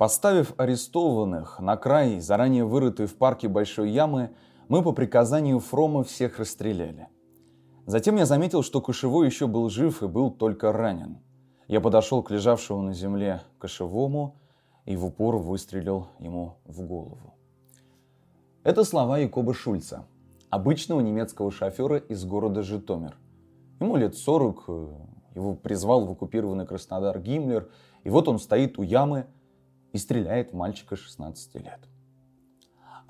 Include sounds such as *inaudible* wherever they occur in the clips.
Поставив арестованных на край заранее вырытой в парке большой ямы, мы по приказанию Фрома всех расстреляли. Затем я заметил, что Кошевой еще был жив и был только ранен. Я подошел к лежавшему на земле Кошевому и в упор выстрелил ему в голову. Это слова Якоба Шульца, обычного немецкого шофера из города Житомир. Ему лет 40, его призвал в оккупированный Краснодар Гиммлер, и вот он стоит у ямы и стреляет в мальчика 16 лет.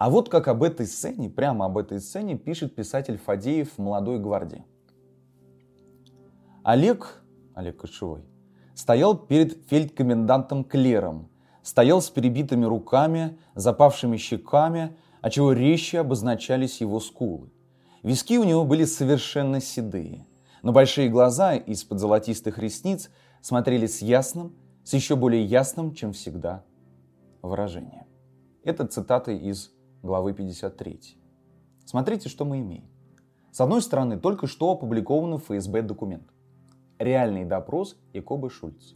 А вот как об этой сцене, прямо об этой сцене пишет писатель Фадеев в «Молодой гвардии». Олег, Олег Кошевой, стоял перед фельдкомендантом Клером, стоял с перебитыми руками, запавшими щеками, отчего резче обозначались его скулы. Виски у него были совершенно седые, но большие глаза из-под золотистых ресниц смотрели с ясным, с еще более ясным, чем всегда, выражением. Это цитата из главы 53. Смотрите, что мы имеем. С одной стороны, только что опубликованный в ФСБ документ. Реальный допрос Якоба Шульца.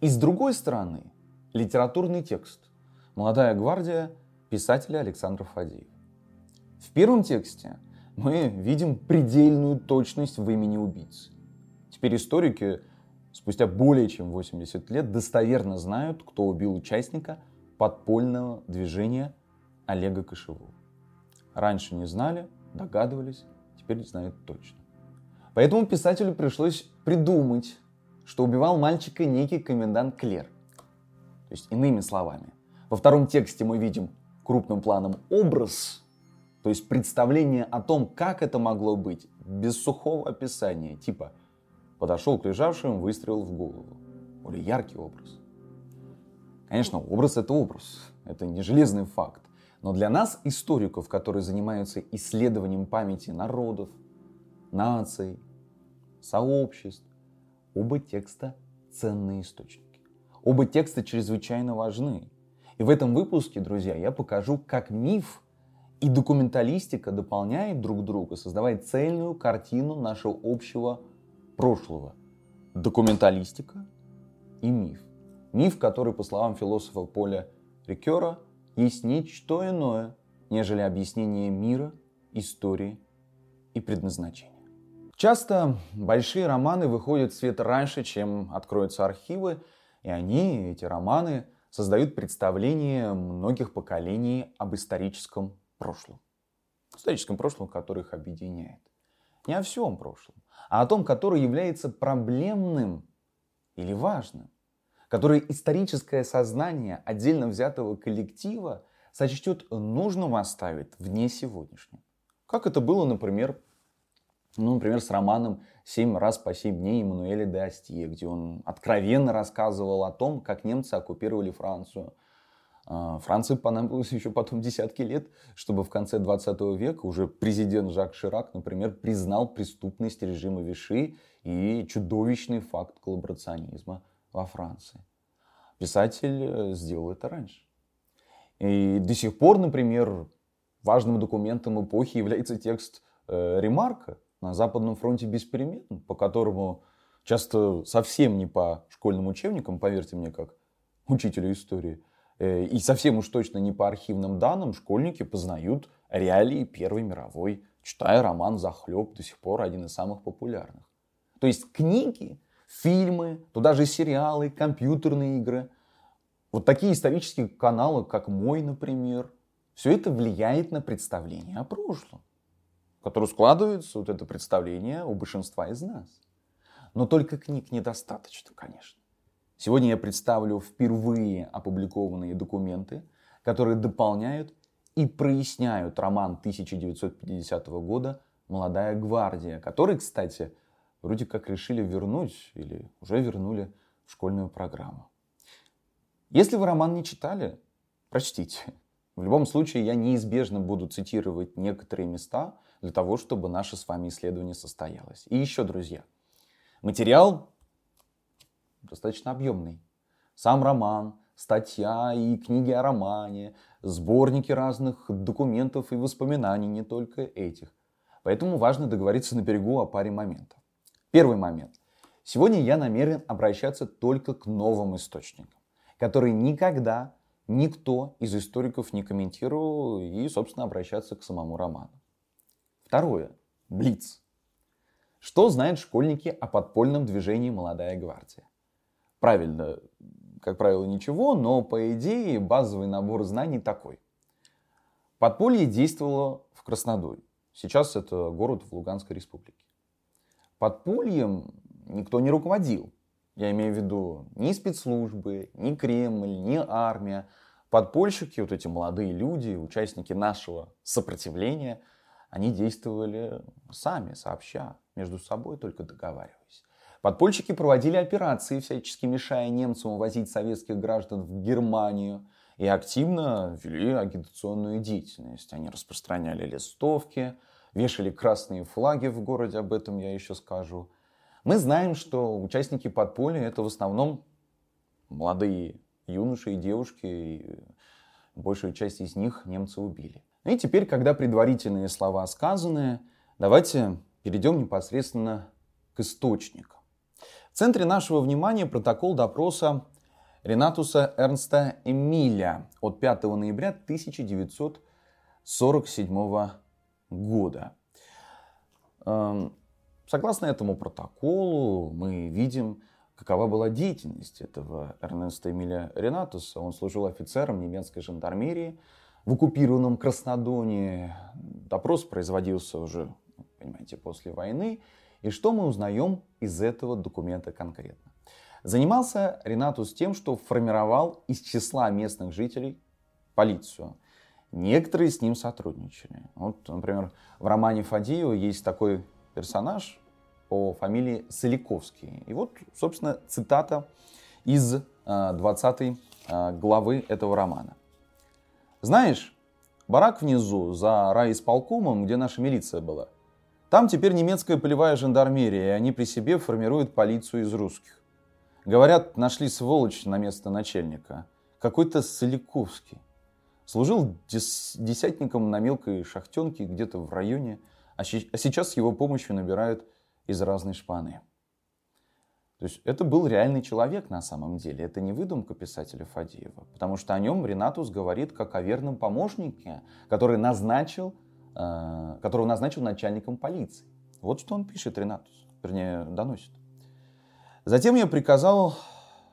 И с другой стороны, литературный текст. Молодая гвардия писателя Александра Фадеева. В первом тексте мы видим предельную точность в имени убийцы. Теперь историки спустя более чем 80 лет достоверно знают, кто убил участника подпольного движения Олега Кошевого. Раньше не знали, догадывались, теперь знают точно. Поэтому писателю пришлось придумать, что убивал мальчика некий комендант Клер. То есть иными словами, во втором тексте мы видим крупным планом образ, то есть представление о том, как это могло быть, без сухого описания, типа подошел к лежавшему, выстрелил в голову. Более яркий образ. Конечно, образ это образ, это не железный факт. Но для нас, историков, которые занимаются исследованием памяти народов, наций, сообществ, оба текста ценные источники. Оба текста чрезвычайно важны. И в этом выпуске, друзья, я покажу, как миф и документалистика дополняют друг друга, создавая цельную картину нашего общего прошлого. Документалистика и миф. Миф, который, по словам философа Поля Рикера, есть нечто иное, нежели объяснение мира, истории и предназначения. Часто большие романы выходят в свет раньше, чем откроются архивы, и они, эти романы, создают представление многих поколений об историческом прошлом. Историческом прошлом, которое их объединяет. Не о всем прошлом, а о том, которое является проблемным или важным которое историческое сознание отдельно взятого коллектива сочтет нужным оставить вне сегодняшнего. Как это было, например, ну, например, с романом «Семь раз по семь дней» Эммануэля де Астье, где он откровенно рассказывал о том, как немцы оккупировали Францию. А, Франции понадобилось еще потом десятки лет, чтобы в конце 20 века уже президент Жак Ширак, например, признал преступность режима Виши и чудовищный факт коллаборационизма во Франции. Писатель э, сделал это раньше. И до сих пор, например, важным документом эпохи является текст э, Ремарка на Западном фронте без перемен, по которому часто совсем не по школьным учебникам, поверьте мне, как учителю истории, э, и совсем уж точно не по архивным данным, школьники познают реалии Первой мировой, читая роман «Захлеб», до сих пор один из самых популярных. То есть книги фильмы, туда же сериалы, компьютерные игры. Вот такие исторические каналы, как мой, например, все это влияет на представление о прошлом, которое складывается, вот это представление у большинства из нас. Но только книг недостаточно, конечно. Сегодня я представлю впервые опубликованные документы, которые дополняют и проясняют роман 1950 года «Молодая гвардия», который, кстати, вроде как решили вернуть или уже вернули в школьную программу. Если вы роман не читали, прочтите. В любом случае, я неизбежно буду цитировать некоторые места для того, чтобы наше с вами исследование состоялось. И еще, друзья, материал достаточно объемный. Сам роман, статья и книги о романе, сборники разных документов и воспоминаний, не только этих. Поэтому важно договориться на берегу о паре моментов. Первый момент. Сегодня я намерен обращаться только к новым источникам. который никогда никто из историков не комментировал и, собственно, обращаться к самому роману. Второе. Блиц. Что знают школьники о подпольном движении «Молодая гвардия»? Правильно, как правило, ничего, но по идее базовый набор знаний такой. Подполье действовало в Краснодаре. Сейчас это город в Луганской республике. Подпольем никто не руководил. Я имею в виду ни спецслужбы, ни Кремль, ни армия. Подпольщики, вот эти молодые люди, участники нашего сопротивления, они действовали сами, сообща, между собой только договариваясь. Подпольщики проводили операции, всячески мешая немцам увозить советских граждан в Германию и активно вели агитационную деятельность. Они распространяли листовки, вешали красные флаги в городе, об этом я еще скажу. Мы знаем, что участники подполья это в основном молодые юноши и девушки, и большую часть из них немцы убили. Ну и теперь, когда предварительные слова сказаны, давайте перейдем непосредственно к источникам. В центре нашего внимания протокол допроса Ренатуса Эрнста Эмиля от 5 ноября 1947 года. Эм, согласно этому протоколу мы видим, какова была деятельность этого Эрнеста Эмиля Ренатуса. Он служил офицером немецкой жандармерии в оккупированном Краснодоне. Допрос производился уже, понимаете, после войны. И что мы узнаем из этого документа конкретно? Занимался Ренатус тем, что формировал из числа местных жителей полицию. Некоторые с ним сотрудничали. Вот, например, в романе Фадеева есть такой персонаж по фамилии Соликовский. И вот, собственно, цитата из 20 э, э, главы этого романа. «Знаешь, барак внизу, за райисполкомом, где наша милиция была, там теперь немецкая полевая жандармерия, и они при себе формируют полицию из русских. Говорят, нашли сволочь на место начальника. Какой-то Соликовский. Служил дес- десятником на мелкой шахтенке где-то в районе, а, а сейчас его помощью набирают из разной шпаны. То есть это был реальный человек на самом деле. Это не выдумка писателя Фадеева. Потому что о нем Ренатус говорит как о верном помощнике, который назначил, э, которого назначил начальником полиции. Вот что он пишет Ренатус, вернее, доносит. Затем я приказал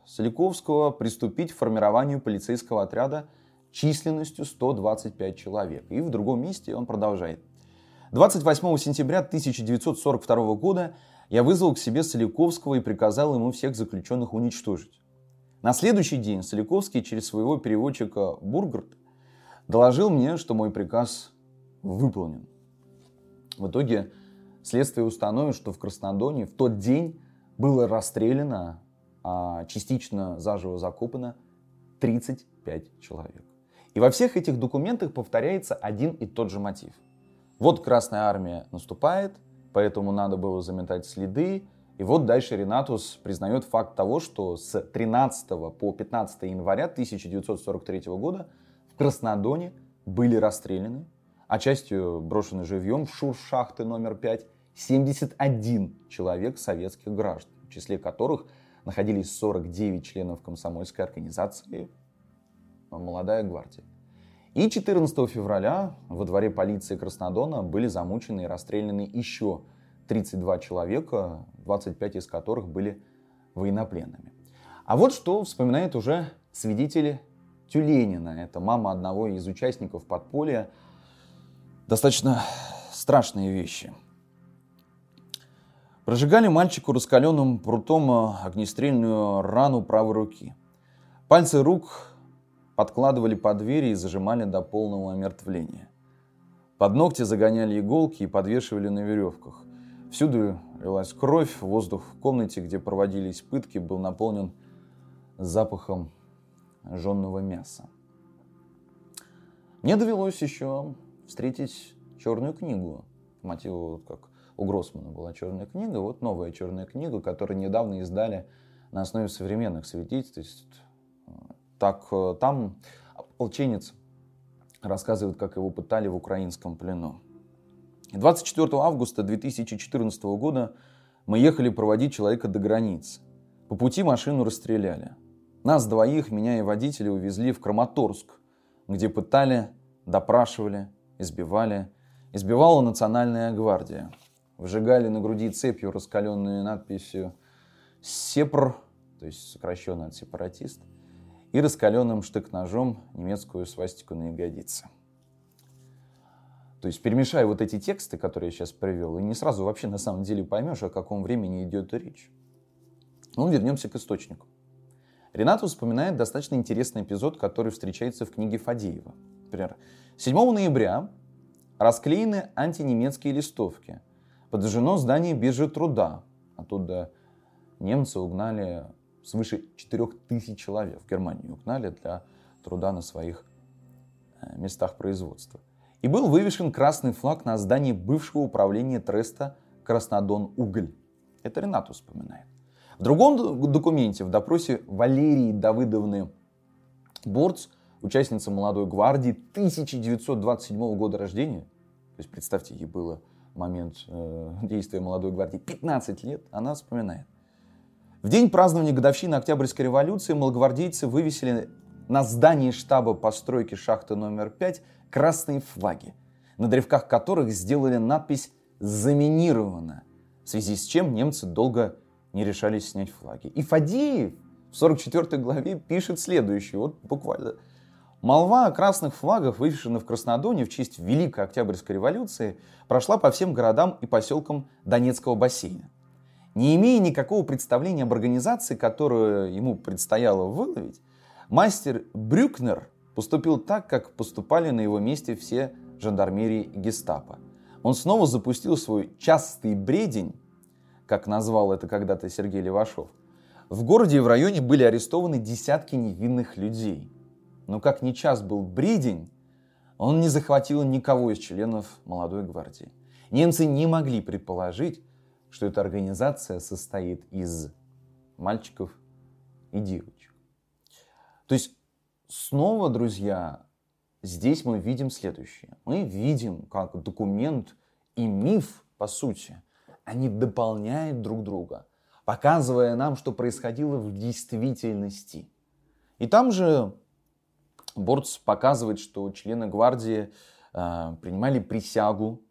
Соликовского приступить к формированию полицейского отряда численностью 125 человек. И в другом месте он продолжает. 28 сентября 1942 года я вызвал к себе Соликовского и приказал ему всех заключенных уничтожить. На следующий день Соликовский через своего переводчика Бургард доложил мне, что мой приказ выполнен. В итоге следствие установит, что в Краснодоне в тот день было расстреляно, а частично заживо закопано 35 человек. И во всех этих документах повторяется один и тот же мотив. Вот Красная Армия наступает, поэтому надо было заметать следы. И вот дальше Ренатус признает факт того, что с 13 по 15 января 1943 года в Краснодоне были расстреляны, а частью брошены живьем в шуршахты номер 5 71 человек советских граждан, в числе которых находились 49 членов комсомольской организации молодая гвардия. И 14 февраля во дворе полиции Краснодона были замучены и расстреляны еще 32 человека, 25 из которых были военнопленными. А вот что вспоминает уже свидетели Тюленина. Это мама одного из участников подполья. Достаточно страшные вещи. Прожигали мальчику раскаленным прутом огнестрельную рану правой руки. Пальцы рук подкладывали под двери и зажимали до полного омертвления. Под ногти загоняли иголки и подвешивали на веревках. Всюду лилась кровь, воздух в комнате, где проводились пытки, был наполнен запахом жженного мяса. Мне довелось еще встретить черную книгу. По мотиву, как у Гроссмана была черная книга, вот новая черная книга, которую недавно издали на основе современных свидетельств так э, там ополченец рассказывает, как его пытали в украинском плену. 24 августа 2014 года мы ехали проводить человека до границы. По пути машину расстреляли. Нас двоих, меня и водителя, увезли в Краматорск, где пытали, допрашивали, избивали. Избивала национальная гвардия. Вжигали на груди цепью, раскаленную надписью «Сепр», то есть сокращенно от «сепаратист», и раскаленным штык-ножом немецкую свастику на ягодице. То есть перемешая вот эти тексты, которые я сейчас привел, и не сразу вообще на самом деле поймешь, о каком времени идет речь. Ну, вернемся к источнику. Ренат вспоминает достаточно интересный эпизод, который встречается в книге Фадеева. Например, 7 ноября расклеены антинемецкие листовки. Подожжено здание биржи труда. Оттуда немцы угнали свыше 4000 человек в Германию угнали для труда на своих э, местах производства и был вывешен красный флаг на здании бывшего управления треста Краснодон-Уголь. Это Ренат вспоминает. В другом документе, в допросе Валерии Давыдовны Борц, участница молодой гвардии 1927 года рождения, то есть представьте, ей было момент э, действия молодой гвардии 15 лет, она вспоминает. В день празднования годовщины Октябрьской революции малогвардейцы вывесили на здании штаба постройки шахты номер 5 красные флаги, на древках которых сделали надпись «Заминировано», в связи с чем немцы долго не решались снять флаги. И Фадеев в 44 главе пишет следующее, вот буквально. Молва о красных флагах, вывешенных в Краснодоне в честь Великой Октябрьской революции, прошла по всем городам и поселкам Донецкого бассейна. Не имея никакого представления об организации, которую ему предстояло выловить, мастер Брюкнер поступил так, как поступали на его месте все жандармерии гестапо. Он снова запустил свой частый бредень, как назвал это когда-то Сергей Левашов. В городе и в районе были арестованы десятки невинных людей. Но как ни час был бредень, он не захватил никого из членов молодой гвардии. Немцы не могли предположить, что эта организация состоит из мальчиков и девочек. То есть снова, друзья, здесь мы видим следующее. Мы видим, как документ и миф, по сути, они дополняют друг друга, показывая нам, что происходило в действительности. И там же Борц показывает, что члены гвардии э, принимали присягу.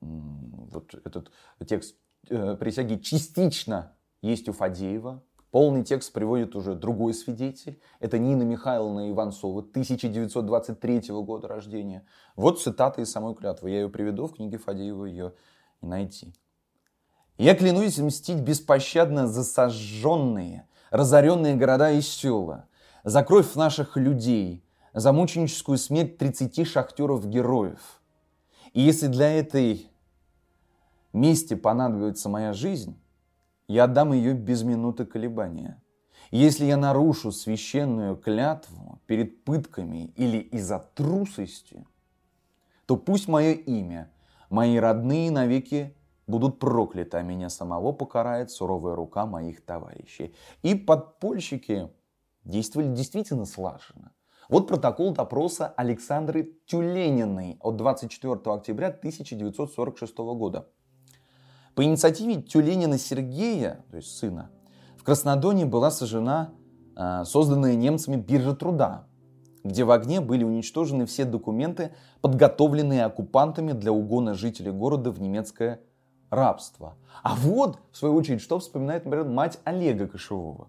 Вот этот текст э, присяги частично есть у Фадеева, Полный текст приводит уже другой свидетель. Это Нина Михайловна Иванцова, 1923 года рождения. Вот цитата из самой клятвы. Я ее приведу, в книге Фадеева ее найти. «Я клянусь мстить беспощадно за сожженные, разоренные города и села, за кровь наших людей, за мученическую смерть 30 шахтеров-героев. И если для этой мести понадобится моя жизнь, я отдам ее без минуты колебания. Если я нарушу священную клятву перед пытками или из-за трусости, то пусть мое имя, мои родные навеки будут прокляты, а меня самого покарает суровая рука моих товарищей. И подпольщики действовали действительно слаженно. Вот протокол допроса Александры Тюлениной от 24 октября 1946 года. По инициативе Тюленина Сергея, то есть сына, в Краснодоне была сожжена э, созданная немцами биржа труда, где в огне были уничтожены все документы, подготовленные оккупантами для угона жителей города в немецкое рабство. А вот, в свою очередь, что вспоминает, например, мать Олега Кошевого.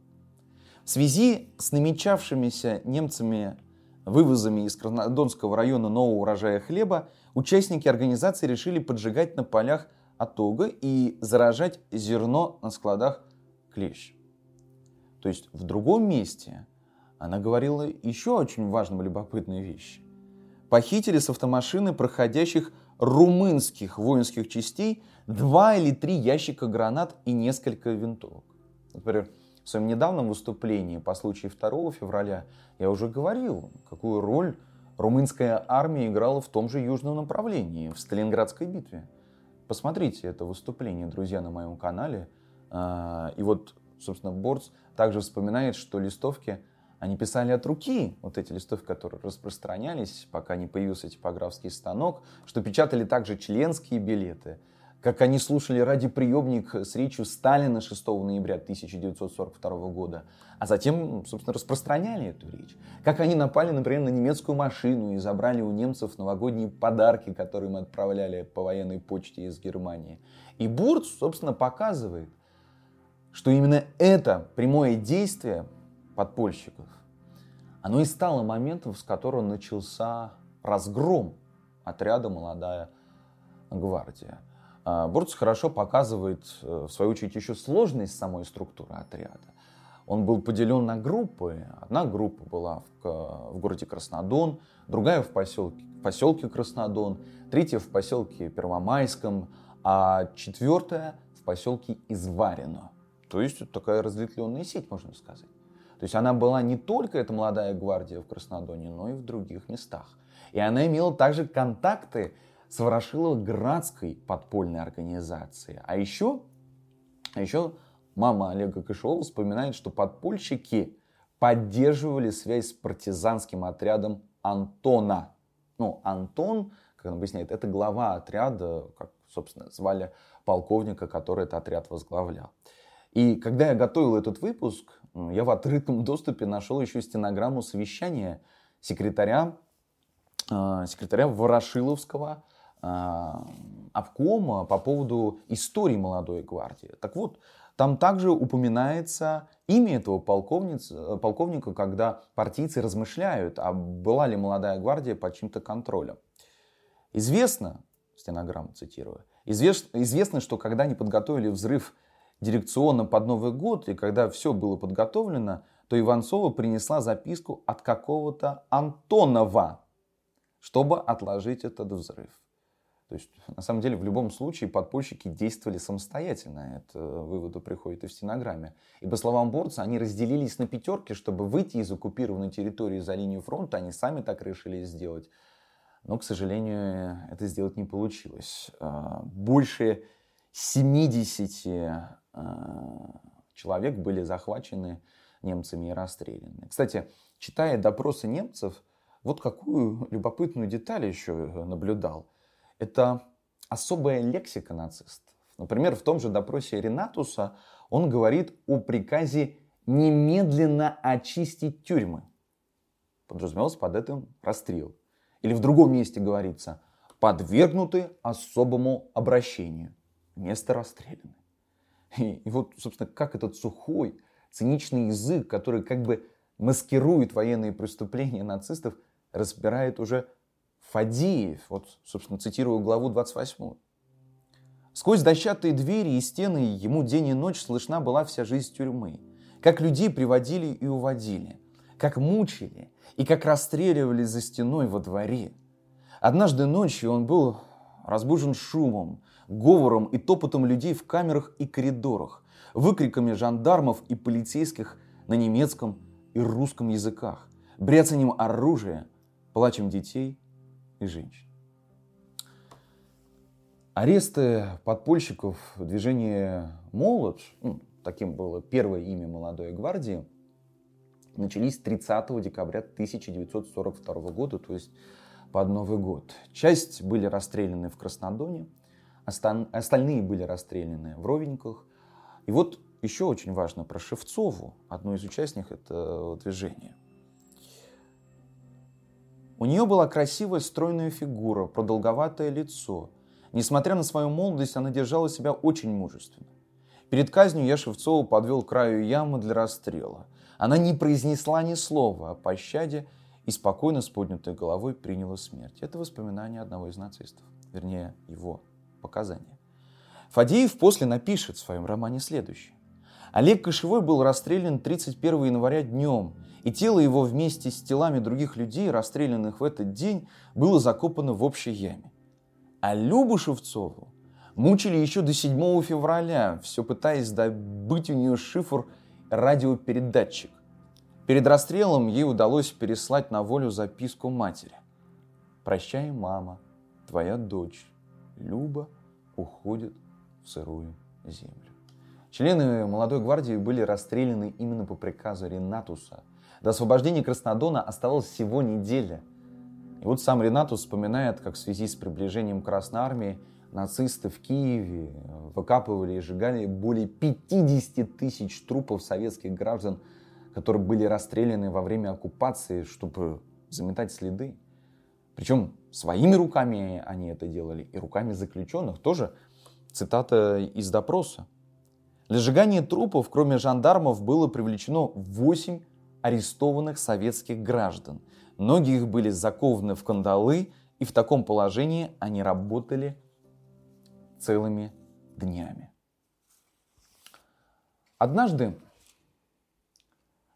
В связи с намечавшимися немцами вывозами из Краснодонского района нового урожая хлеба, участники организации решили поджигать на полях отога и заражать зерно на складах клещ. То есть в другом месте она говорила еще очень важную любопытную вещь. Похитили с автомашины проходящих румынских воинских частей два или три ящика гранат и несколько винтовок. Например, в своем недавнем выступлении по случаю 2 февраля я уже говорил, какую роль румынская армия играла в том же южном направлении, в Сталинградской битве. Посмотрите это выступление, друзья, на моем канале. А, и вот, собственно, Борц также вспоминает, что листовки, они писали от руки, вот эти листовки, которые распространялись, пока не появился типографский станок, что печатали также членские билеты, как они слушали радиоприемник с речью Сталина 6 ноября 1942 года, а затем, собственно, распространяли эту речь. Как они напали, например, на немецкую машину и забрали у немцев новогодние подарки, которые мы отправляли по военной почте из Германии. И Бурц, собственно, показывает, что именно это прямое действие подпольщиков, оно и стало моментом, с которого начался разгром отряда «Молодая гвардия». А, Бурц хорошо показывает, э, в свою очередь, еще сложность самой структуры отряда. Он был поделен на группы. Одна группа была в, в городе Краснодон, другая в поселке, в поселке Краснодон, третья в поселке Первомайском, а четвертая в поселке Изварино. То есть это такая разветвленная сеть, можно сказать. То есть она была не только эта молодая гвардия в Краснодоне, но и в других местах. И она имела также контакты с Ворошилово-Градской подпольной организацией. А еще, а еще мама Олега Кашева вспоминает, что подпольщики поддерживали связь с партизанским отрядом Антона. Ну, Антон, как он объясняет, это глава отряда, как, собственно, звали полковника, который этот отряд возглавлял. И когда я готовил этот выпуск, я в открытом *laughs* доступе нашел еще стенограмму совещания секретаря, э, секретаря Ворошиловского а, обкома по поводу истории молодой гвардии. Так вот, там также упоминается имя этого полковника, когда партийцы размышляют, а была ли молодая гвардия под чьим-то контролем. Известно, стенограмму цитирую, известно, известно, что когда они подготовили взрыв дирекционно под Новый год, и когда все было подготовлено, то Иванцова принесла записку от какого-то Антонова, чтобы отложить этот взрыв. То есть, на самом деле, в любом случае подпольщики действовали самостоятельно. Это выводу приходит и в стенограмме. И по словам Борца, они разделились на пятерки, чтобы выйти из оккупированной территории за линию фронта. Они сами так решили сделать. Но, к сожалению, это сделать не получилось. А, больше 70 а, человек были захвачены немцами и расстреляны. Кстати, читая допросы немцев, вот какую любопытную деталь еще наблюдал – это особая лексика нацистов. Например, в том же допросе Ренатуса он говорит о приказе немедленно очистить тюрьмы. Подразумевался под этим расстрел. Или в другом месте говорится, подвергнуты особому обращению. Место расстреляны. И, и вот, собственно, как этот сухой, циничный язык, который как бы маскирует военные преступления нацистов, разбирает уже Фадеев, вот, собственно, цитирую главу 28. Сквозь дощатые двери и стены ему день и ночь слышна была вся жизнь тюрьмы. Как людей приводили и уводили, как мучили и как расстреливали за стеной во дворе. Однажды ночью он был разбужен шумом, говором и топотом людей в камерах и коридорах, выкриками жандармов и полицейских на немецком и русском языках, бряцанием оружия, плачем детей и женщин. Аресты подпольщиков движения «Молот», ну, таким было первое имя молодой гвардии, начались 30 декабря 1942 года, то есть под Новый год. Часть были расстреляны в Краснодоне, остальные были расстреляны в Ровеньках. И вот еще очень важно про Шевцову, одну из участников этого движения. У нее была красивая стройная фигура, продолговатое лицо. Несмотря на свою молодость, она держала себя очень мужественно. Перед казнью я Шевцову подвел краю ямы для расстрела. Она не произнесла ни слова о пощаде и спокойно с поднятой головой приняла смерть. Это воспоминание одного из нацистов, вернее, его показания. Фадеев после напишет в своем романе следующее. Олег Кошевой был расстрелян 31 января днем, и тело его вместе с телами других людей, расстрелянных в этот день, было закопано в общей яме. А Любу Шевцову мучили еще до 7 февраля, все пытаясь добыть у нее шифр радиопередатчик. Перед расстрелом ей удалось переслать на волю записку матери. «Прощай, мама, твоя дочь Люба уходит в сырую землю». Члены молодой гвардии были расстреляны именно по приказу Ренатуса – до освобождения Краснодона оставалось всего неделя. И вот сам Ренатус вспоминает, как в связи с приближением Красной Армии нацисты в Киеве выкапывали и сжигали более 50 тысяч трупов советских граждан, которые были расстреляны во время оккупации, чтобы заметать следы. Причем своими руками они это делали и руками заключенных. Тоже цитата из допроса. Для сжигания трупов, кроме жандармов, было привлечено 8 арестованных советских граждан. Многие их были закованы в кандалы, и в таком положении они работали целыми днями. Однажды,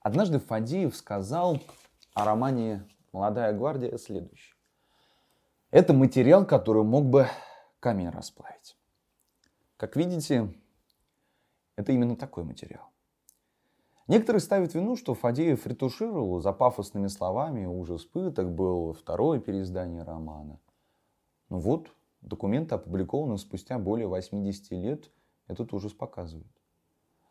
однажды Фадеев сказал о романе «Молодая гвардия» следующее. Это материал, который мог бы камень расплавить. Как видите, это именно такой материал. Некоторые ставят вину, что Фадеев ретушировал за пафосными словами ужас пыток, был второе переиздание романа. Ну вот, документы опубликованы спустя более 80 лет, этот ужас показывает.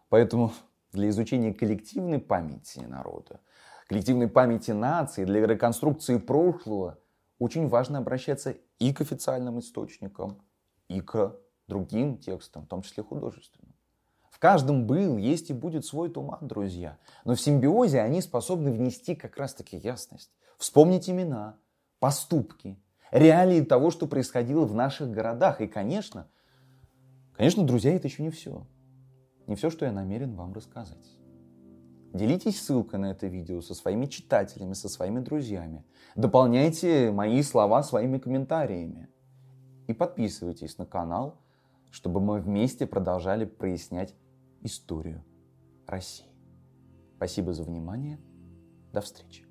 Поэтому для изучения коллективной памяти народа, коллективной памяти нации, для реконструкции прошлого очень важно обращаться и к официальным источникам, и к другим текстам, в том числе художественным. В каждом был, есть и будет свой туман, друзья. Но в симбиозе они способны внести как раз-таки ясность. Вспомнить имена, поступки, реалии того, что происходило в наших городах. И, конечно, конечно, друзья, это еще не все. Не все, что я намерен вам рассказать. Делитесь ссылкой на это видео со своими читателями, со своими друзьями. Дополняйте мои слова своими комментариями. И подписывайтесь на канал, чтобы мы вместе продолжали прояснять историю России. Спасибо за внимание. До встречи.